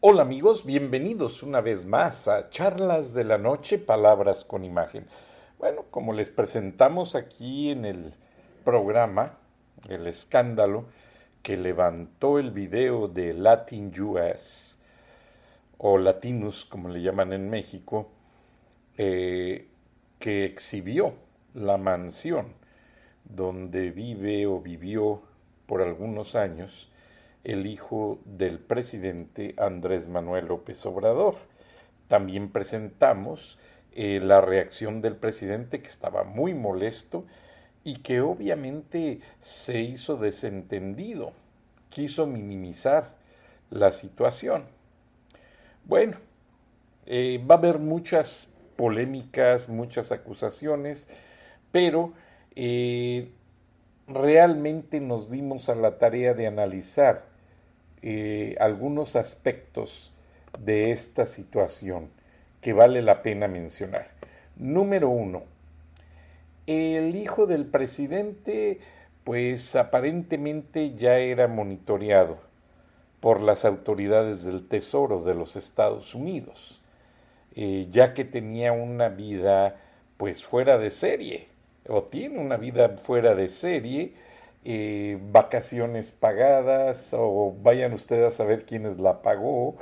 Hola amigos, bienvenidos una vez más a Charlas de la Noche, Palabras con Imagen. Bueno, como les presentamos aquí en el programa, el escándalo que levantó el video de Latin US, o Latinus como le llaman en México, eh, que exhibió la mansión donde vive o vivió por algunos años el hijo del presidente Andrés Manuel López Obrador. También presentamos eh, la reacción del presidente que estaba muy molesto y que obviamente se hizo desentendido, quiso minimizar la situación. Bueno, eh, va a haber muchas polémicas, muchas acusaciones, pero eh, realmente nos dimos a la tarea de analizar eh, algunos aspectos de esta situación que vale la pena mencionar. Número uno, el hijo del presidente pues aparentemente ya era monitoreado por las autoridades del Tesoro de los Estados Unidos, eh, ya que tenía una vida pues fuera de serie, o tiene una vida fuera de serie, eh, vacaciones pagadas o vayan ustedes a saber quiénes la pagó.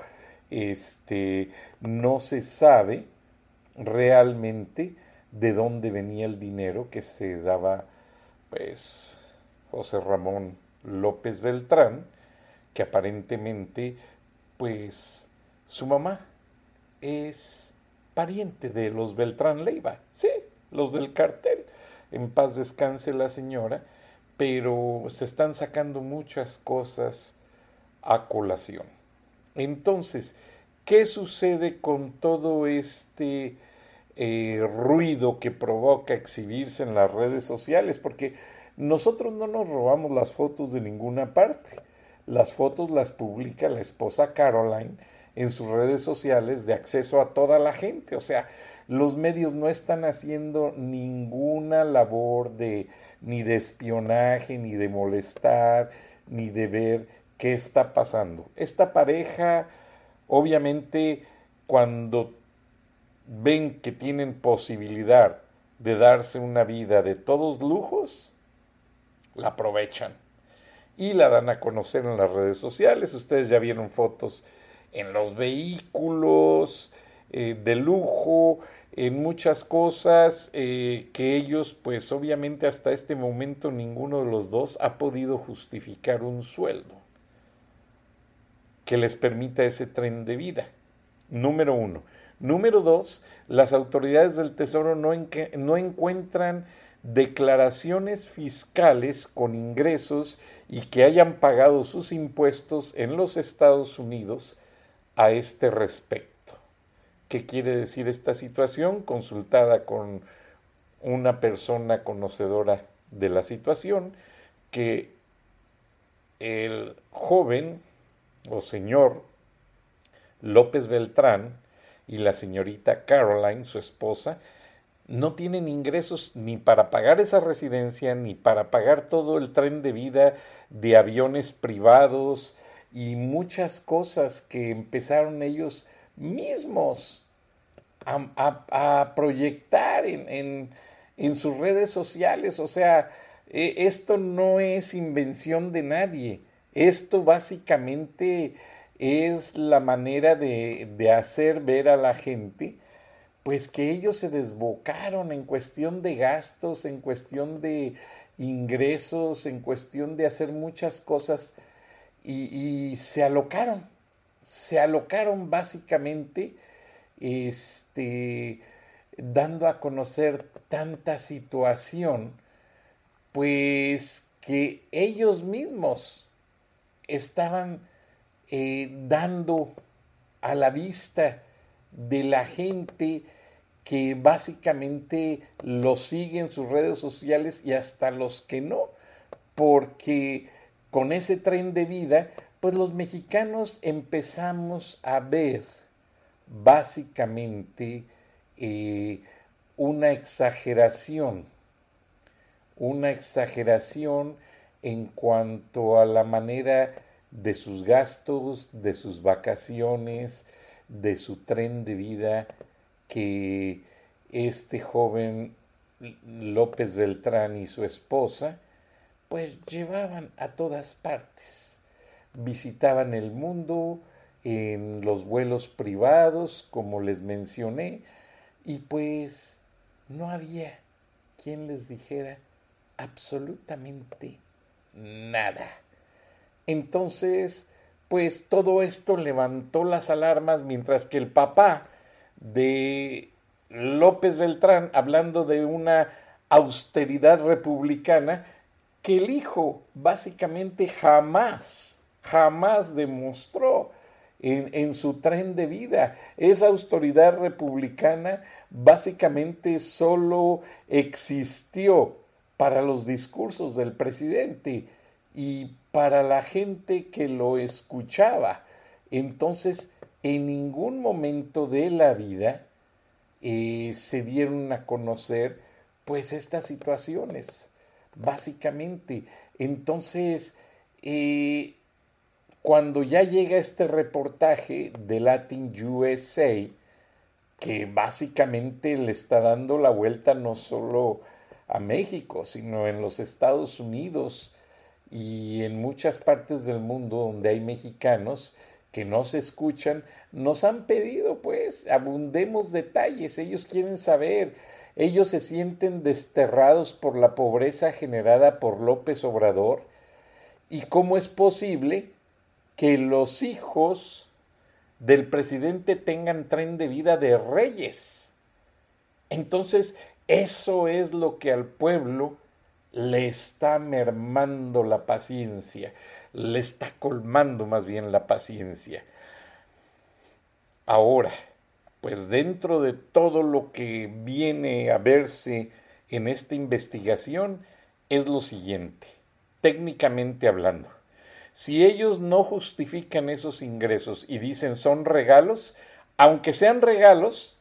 Este, no se sabe realmente de dónde venía el dinero que se daba pues José Ramón López Beltrán, que aparentemente pues su mamá es pariente de los Beltrán Leiva, sí, los del cartel. En paz descanse la señora, pero se están sacando muchas cosas a colación. Entonces, ¿qué sucede con todo este eh, ruido que provoca exhibirse en las redes sociales? Porque nosotros no nos robamos las fotos de ninguna parte. Las fotos las publica la esposa Caroline en sus redes sociales de acceso a toda la gente. O sea, los medios no están haciendo ninguna labor de ni de espionaje, ni de molestar, ni de ver qué está pasando. Esta pareja, obviamente, cuando ven que tienen posibilidad de darse una vida de todos lujos, la aprovechan y la dan a conocer en las redes sociales. Ustedes ya vieron fotos en los vehículos eh, de lujo, en muchas cosas eh, que ellos, pues obviamente hasta este momento ninguno de los dos ha podido justificar un sueldo que les permita ese tren de vida. Número uno. Número dos, las autoridades del Tesoro no, no encuentran declaraciones fiscales con ingresos y que hayan pagado sus impuestos en los Estados Unidos a este respecto. ¿Qué quiere decir esta situación? Consultada con una persona conocedora de la situación, que el joven o señor López Beltrán y la señorita Caroline, su esposa, no tienen ingresos ni para pagar esa residencia, ni para pagar todo el tren de vida de aviones privados y muchas cosas que empezaron ellos mismos a, proyectar en, sus redes sociales. O sea, e, esto no es invención de nadie. Esto básicamente es la manera de, de hacer ver a la gente pues que ellos se desbocaron en cuestión de gastos, en cuestión de ingresos, en cuestión de hacer muchas cosas y, se alocaron, se alocaron básicamente, este, dando a conocer tanta situación, pues que ellos mismos estaban eh, dando a la vista de la gente que básicamente lo sigue en sus redes sociales y hasta los que no, porque con ese tren de vida, pues los mexicanos empezamos a ver básicamente eh, una exageración, una exageración en cuanto a la manera de sus gastos, de sus vacaciones, de su tren de vida que este joven López Beltrán y su esposa pues llevaban a todas partes. Visitaban el mundo en los vuelos privados, como les mencioné, y pues no había quien les dijera absolutamente nada. Entonces, pues todo esto levantó las alarmas mientras que el papá de López Beltrán, hablando de una austeridad republicana, que el hijo básicamente jamás, jamás demostró en, su tren de vida. Esa austeridad republicana básicamente solo existió para los discursos del presidente y para la gente que lo escuchaba. Entonces, en ningún momento de la vida eh, se dieron a conocer pues estas situaciones, básicamente. Entonces, eh, cuando ya llega este reportaje de Latin USA, que básicamente le está dando la vuelta no solo a México, sino en los Estados Unidos y en muchas partes del mundo donde hay mexicanos, que no se escuchan, nos han pedido, pues, abundemos detalles, ellos quieren saber, ellos se sienten desterrados por la pobreza generada por López Obrador, y cómo es posible que los hijos del presidente tengan tren de vida de reyes. Entonces, eso es lo que al pueblo le está mermando la paciencia le está colmando más bien la paciencia. Ahora, pues dentro de todo lo que viene a verse en esta investigación es lo siguiente, técnicamente hablando. Si ellos no justifican esos ingresos y dicen son regalos, aunque sean regalos,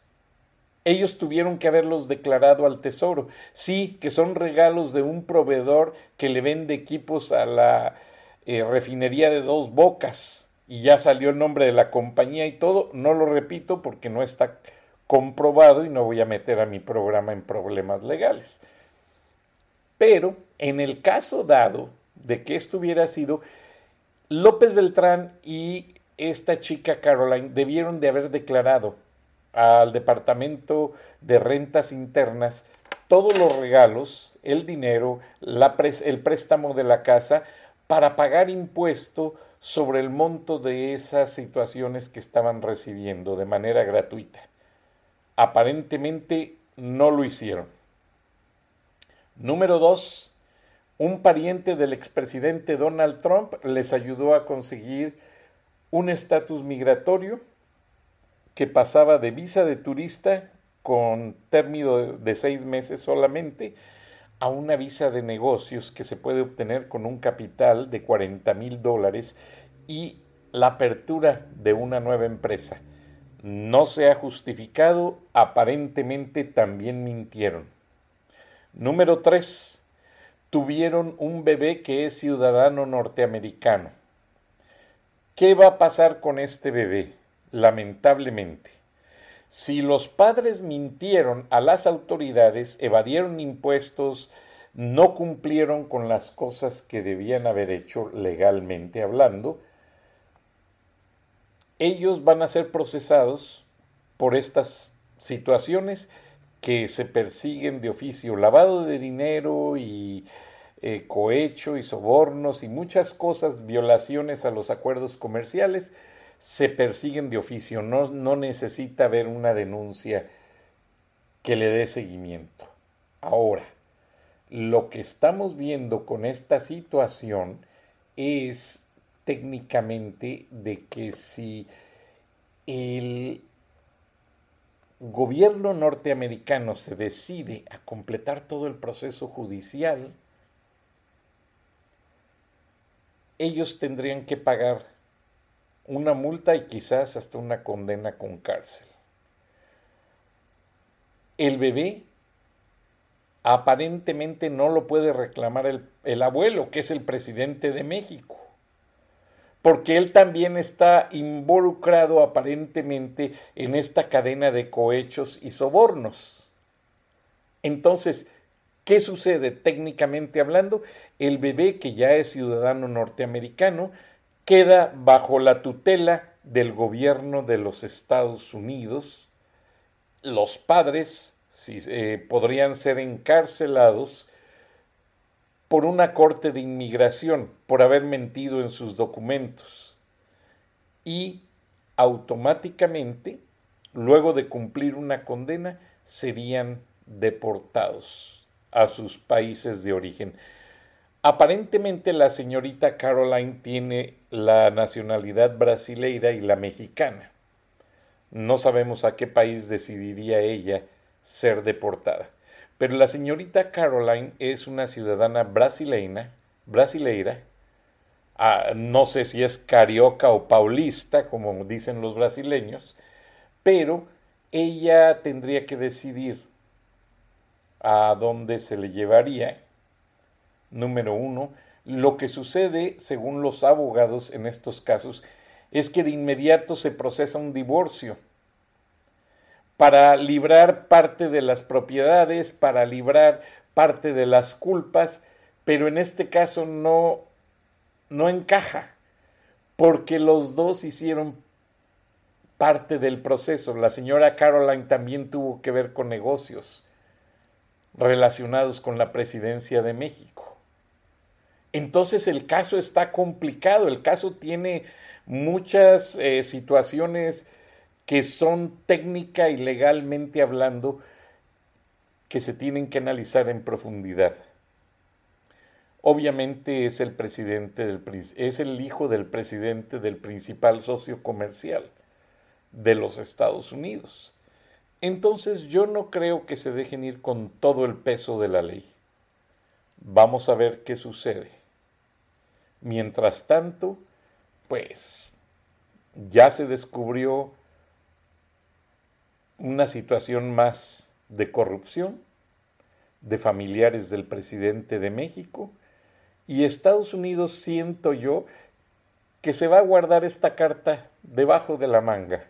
ellos tuvieron que haberlos declarado al tesoro. Sí, que son regalos de un proveedor que le vende equipos a la eh, refinería de dos bocas y ya salió el nombre de la compañía y todo, no lo repito porque no está comprobado y no voy a meter a mi programa en problemas legales. Pero en el caso dado de que esto hubiera sido, López Beltrán y esta chica Caroline debieron de haber declarado al Departamento de Rentas Internas todos los regalos, el dinero, la el préstamo de la casa, para pagar impuesto sobre el monto de esas situaciones que estaban recibiendo de manera gratuita. Aparentemente no lo hicieron. Número dos, un pariente del expresidente Donald Trump les ayudó a conseguir un estatus migratorio que pasaba de visa de turista con término de seis meses solamente a una visa de negocios que se puede obtener con un capital de 40 mil dólares y la apertura de una nueva empresa. No se ha justificado, aparentemente también mintieron. Número 3. Tuvieron un bebé que es ciudadano norteamericano. ¿Qué va a pasar con este bebé? Lamentablemente si los padres mintieron a las autoridades, evadieron impuestos, no cumplieron con las cosas que debían haber hecho legalmente hablando, ellos van a ser procesados por estas situaciones que se persiguen de oficio, lavado de dinero y eh, cohecho y sobornos y muchas cosas, violaciones a los acuerdos comerciales, se persiguen de oficio, no, no necesita haber una denuncia que le dé seguimiento. Ahora, lo que estamos viendo con esta situación es técnicamente de que si el gobierno norteamericano se decide a completar todo el proceso judicial, ellos tendrían que pagar una multa y quizás hasta una condena con cárcel. El bebé aparentemente no lo puede reclamar el, el, abuelo, que es el presidente de México, porque él también está involucrado aparentemente en esta cadena de cohechos y sobornos. Entonces, ¿qué sucede técnicamente hablando? El bebé, que ya es ciudadano norteamericano, queda bajo la tutela del gobierno de los Estados Unidos. Los padres eh, podrían ser encarcelados por una corte de inmigración por haber mentido en sus documentos y automáticamente, luego de cumplir una condena, serían deportados a sus países de origen. Aparentemente la señorita Caroline tiene la nacionalidad brasileira y la mexicana. No sabemos a qué país decidiría ella ser deportada. Pero la señorita Caroline es una ciudadana brasileña, brasileira, ah, no sé si es carioca o paulista, como dicen los brasileños, pero ella tendría que decidir a dónde se le llevaría número uno, lo que sucede, según los abogados en estos casos, es que de inmediato se procesa un divorcio para librar parte de las propiedades, para librar parte de las culpas, pero en este caso no, no encaja, porque los dos hicieron parte del proceso. La señora Caroline también tuvo que ver con negocios relacionados con la presidencia de México entonces el caso está complicado, el caso tiene muchas eh, situaciones que son técnica y legalmente hablando que se tienen que analizar en profundidad. Obviamente es el presidente del es el hijo del presidente del principal socio comercial de los Estados Unidos. Entonces yo no creo que se dejen ir con todo el peso de la ley. Vamos a ver qué sucede. Mientras tanto, pues ya se descubrió una situación más de corrupción de familiares del presidente de México y Estados Unidos siento yo que se va a guardar esta carta debajo de la manga.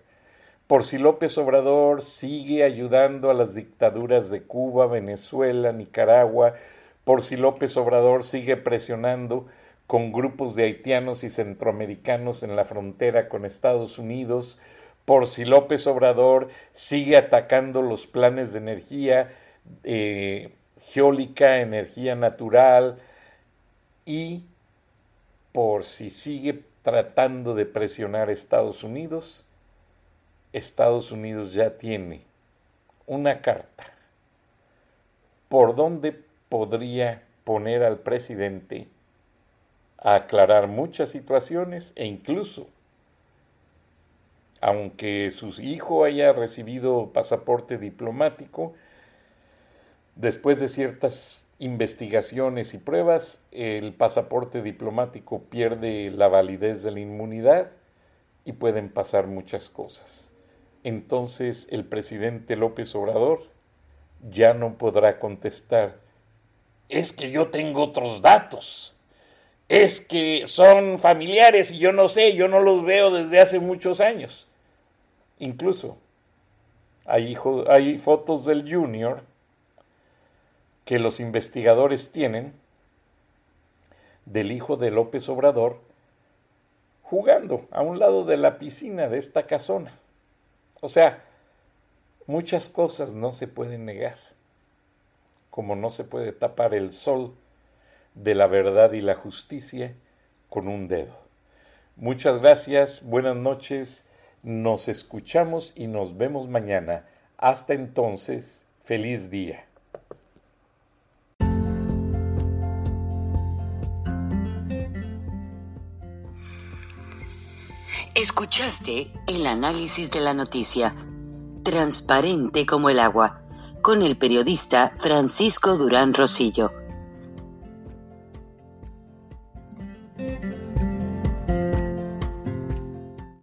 Por si López Obrador sigue ayudando a las dictaduras de Cuba, Venezuela, Nicaragua, por si López Obrador sigue presionando con grupos de haitianos y centroamericanos en la frontera con Estados Unidos, por si López Obrador sigue atacando los planes de energía eh, geólica, energía natural, y por si sigue tratando de presionar a Estados Unidos, Estados Unidos ya tiene una carta. Por donde podría poner al presidente a aclarar muchas situaciones e incluso, aunque su hijo haya recibido pasaporte diplomático, después de ciertas investigaciones y pruebas, el pasaporte diplomático pierde la validez de la inmunidad y pueden pasar muchas cosas. Entonces el presidente López Obrador ya no podrá contestar, es que yo tengo otros datos es que son familiares y yo no sé, yo no los veo desde hace muchos años. Incluso hay, fotos del junior que los investigadores tienen del hijo de López Obrador jugando a un lado de la piscina de esta casona. O sea, muchas cosas no se pueden negar, como no se puede tapar el sol de la verdad y la justicia con un dedo. Muchas gracias, buenas noches, nos escuchamos y nos vemos mañana. Hasta entonces, feliz día. Escuchaste el análisis de la noticia, transparente como el agua, con el periodista Francisco Durán Rosillo